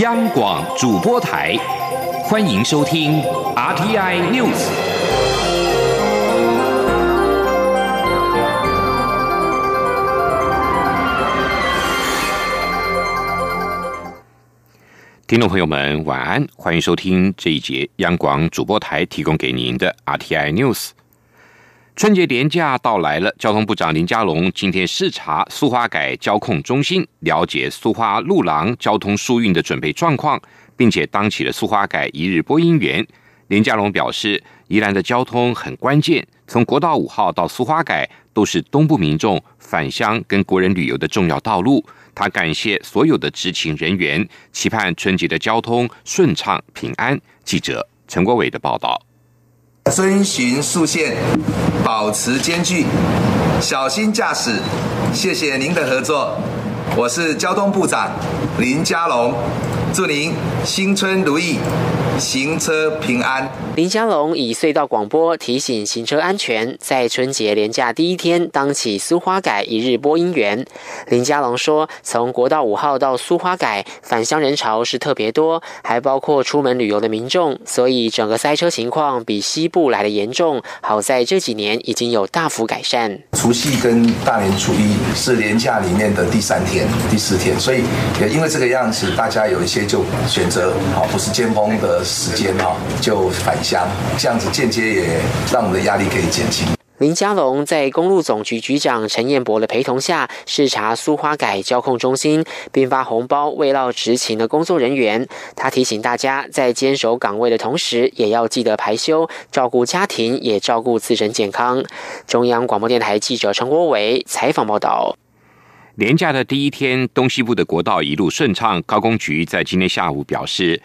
央广主播台，欢迎收听 RTI News。听众朋友们，晚安，欢迎收听这一节央广主播台提供给您的 RTI News。春节连假到来了，交通部长林佳龙今天视察苏花改交控中心，了解苏花路廊交通疏运的准备状况，并且当起了苏花改一日播音员。林佳龙表示，宜兰的交通很关键，从国道五号到苏花改都是东部民众返乡跟国人旅游的重要道路。他感谢所有的执勤人员，期盼春节的交通顺畅平安。记者陈国伟的报道。遵循速线，保持间距，小心驾驶。谢谢您的合作，我是交通部长林佳龙，祝您新春如意。行车平安。林佳龙以隧道广播提醒行车安全，在春节连假第一天当起苏花改一日播音员。林佳龙说：“从国道五号到苏花改返乡人潮是特别多，还包括出门旅游的民众，所以整个塞车情况比西部来的严重。好在这几年已经有大幅改善。除夕跟大年初一是连假里面的第三天、第四天，所以也因为这个样子，大家有一些就选择好不是尖峰的。”时间哈就返乡，这样子间接也让我们的压力可以减轻。林佳龙在公路总局局长陈彦博的陪同下视察苏花改交控中心，并发红包慰劳执勤的工作人员。他提醒大家，在坚守岗位的同时，也要记得排休，照顾家庭，也照顾自身健康。中央广播电台记者陈国伟采访报道。年假的第一天，东西部的国道一路顺畅。高工局在今天下午表示。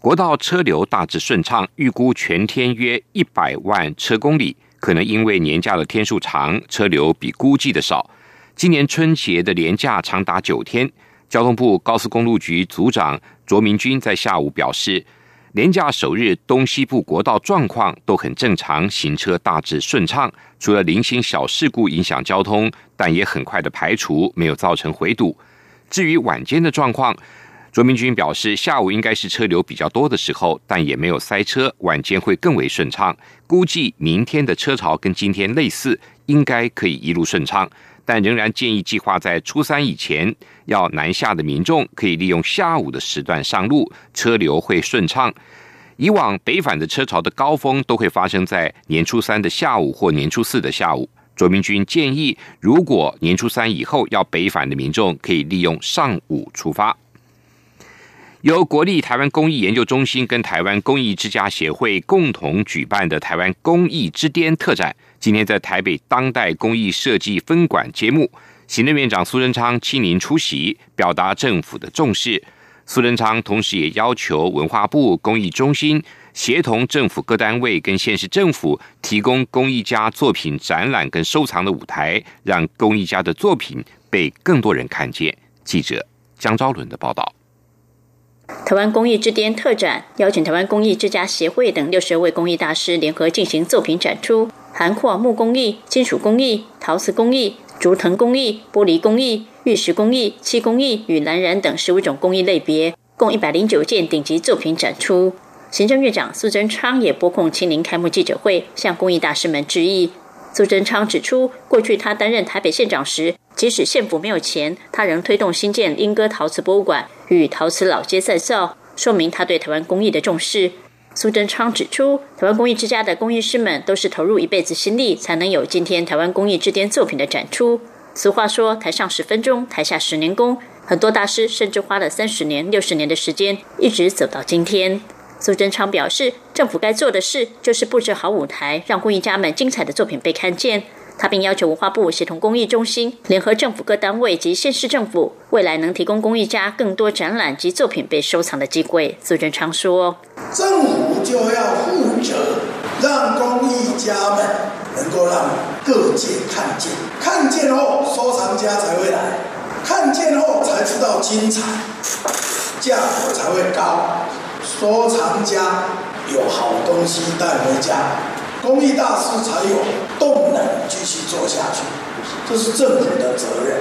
国道车流大致顺畅，预估全天约一百万车公里。可能因为年假的天数长，车流比估计的少。今年春节的年假长达九天。交通部高速公路局组长卓明君在下午表示，年假首日东西部国道状况都很正常，行车大致顺畅，除了零星小事故影响交通，但也很快的排除，没有造成回堵。至于晚间的状况。卓明君表示，下午应该是车流比较多的时候，但也没有塞车，晚间会更为顺畅。估计明天的车潮跟今天类似，应该可以一路顺畅，但仍然建议计划在初三以前要南下的民众，可以利用下午的时段上路，车流会顺畅。以往北返的车潮的高峰都会发生在年初三的下午或年初四的下午。卓明君建议，如果年初三以后要北返的民众，可以利用上午出发。由国立台湾公益研究中心跟台湾公益之家协会共同举办的台湾公益之巅特展，今天在台北当代公益设计分馆揭幕。行政院长苏贞昌亲临出席，表达政府的重视。苏贞昌同时也要求文化部公益中心协同政府各单位跟县市政府，提供公益家作品展览跟收藏的舞台，让公益家的作品被更多人看见。记者江昭伦的报道。台湾工艺之巅特展邀请台湾工艺之家协会等六十位工艺大师联合进行作品展出，涵括木工艺、金属工艺、陶瓷工艺、竹藤工艺、玻璃工艺、玉石工艺、漆工艺与蓝染等十五种工艺类别，共一百零九件顶级作品展出。行政院长苏贞昌也拨空亲临开幕记者会，向公益大师们致意。苏贞昌指出，过去他担任台北县长时，即使县府没有钱，他仍推动新建莺歌陶瓷博物馆与陶瓷老街再造，说明他对台湾工艺的重视。苏贞昌指出，台湾工艺之家的工艺师们都是投入一辈子心力，才能有今天台湾工艺之巅作品的展出。俗话说，台上十分钟，台下十年功，很多大师甚至花了三十年、六十年的时间，一直走到今天。苏贞昌表示，政府该做的事就是布置好舞台，让工艺家们精彩的作品被看见。他并要求文化部协同公益中心，联合政府各单位及县市政府，未来能提供公益家更多展览及作品被收藏的机会。苏贞昌说：“政府就要负责，让公益家们能够让各界看见，看见后收藏家才会来，看见后才知道精彩，价格才会高。”收藏家有好东西带回家，公益大师才有动能继续做下去，这是政府的责任。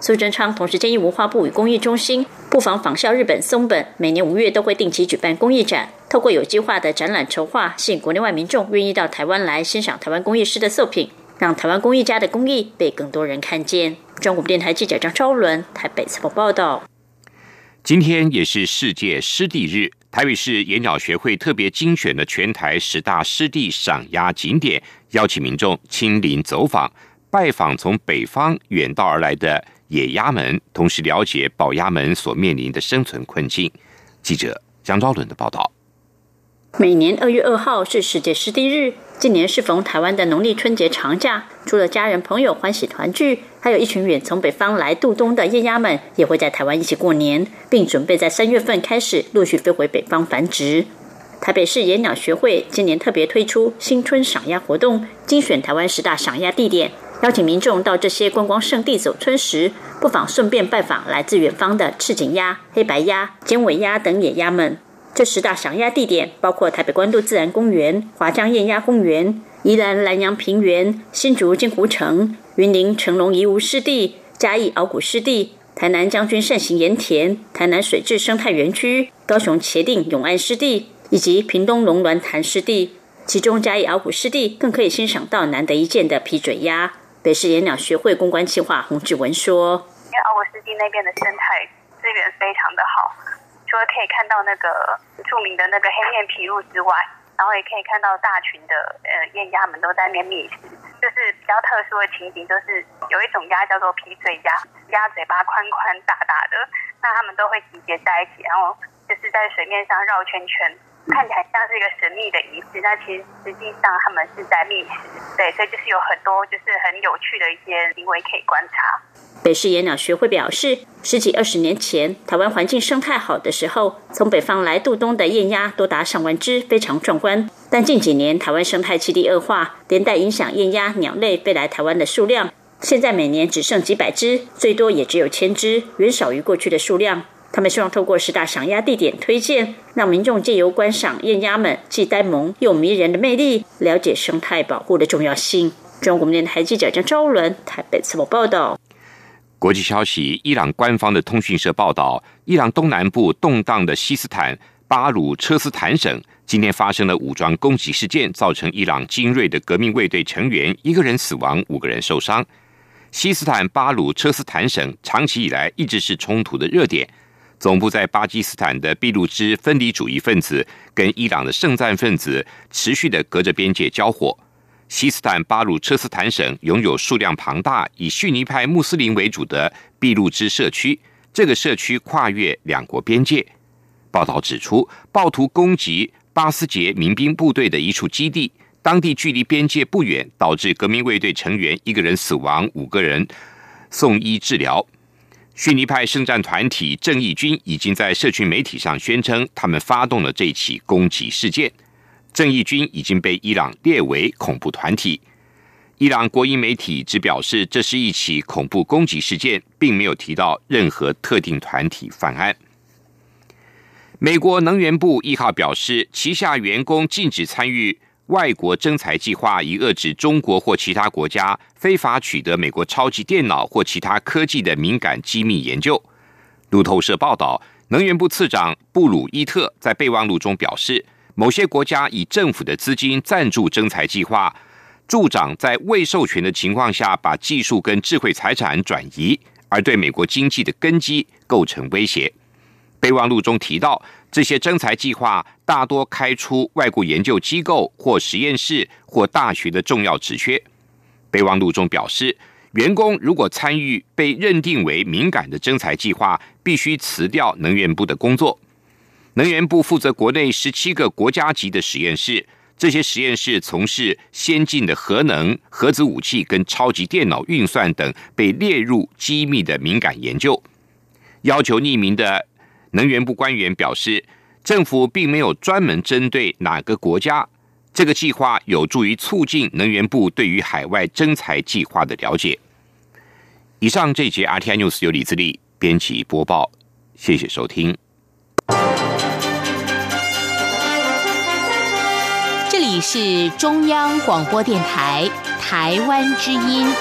苏贞昌同时建议文化部与公益中心不妨仿效日本松本，每年五月都会定期举办公益展，透过有计划的展览筹划，吸引国内外民众愿意到台湾来欣赏台湾工艺师的作品，让台湾工艺家的工艺被更多人看见。中国电台记者张昭伦台北采访报道。今天也是世界湿地日，台语市野鸟学会特别精选的全台十大湿地赏鸭景点，邀请民众亲临走访，拜访从北方远道而来的。野鸭们，同时了解保鸭们所面临的生存困境。记者江昭伦的报道。每年二月二号是世界湿地日，今年适逢台湾的农历春节长假，除了家人朋友欢喜团聚，还有一群远从北方来度冬的夜鸭们，也会在台湾一起过年，并准备在三月份开始陆续飞回北方繁殖。台北市野鸟学会今年特别推出新春赏鸭活动，精选台湾十大赏鸭地点。邀请民众到这些观光胜地走春时，不妨顺便拜访来自远方的赤颈鸭、黑白鸭、尖尾鸭等野鸭们。这十大赏鸭地点包括台北关渡自然公园、华江雁鸭公园、宜兰南洋平原、新竹金湖城、云林成龙宜无湿地、嘉义鳌骨湿地、台南将军善行盐田、台南水质生态园区、高雄茄定永安湿地以及屏东龙峦潭湿地。其中嘉义鳌骨湿地更可以欣赏到难得一见的皮嘴鸭。北市野鸟学会公关计划洪志文说：“因为奥国湿地那边的生态资源非常的好，除了可以看到那个著名的那个黑面琵鹭之外，然后也可以看到大群的呃燕鸭们都在那边觅食。就是比较特殊的情景，就是有一种鸭叫做皮嘴鸭，鸭嘴巴宽宽大大的，那它们都会集结在一起，然后就是在水面上绕圈圈。”看起来神秘的仪式，那其实实际上他们是在觅食，对，所以就是有很多就是很有趣的一些行为可以观察。北市野鸟学会表示，十几二十年前，台湾环境生态好的时候，从北方来渡冬的雁鸭多达上万只，非常壮观。但近几年，台湾生态气地恶化，连带影响雁鸭鸟类飞来台湾的数量，现在每年只剩几百只，最多也只有千只，远少于过去的数量。他们希望透过十大赏鸭地点推荐，让民众借由观赏燕鸭们既呆萌又迷人的魅力，了解生态保护的重要性。中国电台记者张昭伦台北采访报道。国际消息：伊朗官方的通讯社报道，伊朗东南部动荡的西斯坦巴鲁车斯坦省今天发生了武装攻击事件，造成伊朗精锐的革命卫队成员一个人死亡，五个人受伤。西斯坦巴鲁车斯坦省长期以来一直是冲突的热点。总部在巴基斯坦的俾路支分离主义分子跟伊朗的圣战分子持续的隔着边界交火。西斯坦巴鲁车斯坦省拥有数量庞大、以逊尼派穆斯林为主的俾路支社区，这个社区跨越两国边界。报道指出，暴徒攻击巴斯杰民兵部队的一处基地，当地距离边界不远，导致革命卫队成员一个人死亡，五个人送医治疗。逊尼派圣战团体正义军已经在社群媒体上宣称，他们发动了这起攻击事件。正义军已经被伊朗列为恐怖团体。伊朗国营媒体只表示这是一起恐怖攻击事件，并没有提到任何特定团体犯案。美国能源部一号表示，旗下员工禁止参与。外国征才计划以遏制中国或其他国家非法取得美国超级电脑或其他科技的敏感机密研究。路透社报道，能源部次长布鲁伊特在备忘录中表示，某些国家以政府的资金赞助征才计划，助长在未授权的情况下把技术跟智慧财产转移，而对美国经济的根基构成威胁。备忘录中提到。这些征才计划大多开出外国研究机构或实验室或大学的重要职缺。备忘录中表示，员工如果参与被认定为敏感的征才计划，必须辞掉能源部的工作。能源部负责国内十七个国家级的实验室，这些实验室从事先进的核能、核子武器跟超级电脑运算等被列入机密的敏感研究。要求匿名的。能源部官员表示，政府并没有专门针对哪个国家。这个计划有助于促进能源部对于海外征才计划的了解。以上这节 RTI News 由李自力编辑播报，谢谢收听。这里是中央广播电台台湾之音。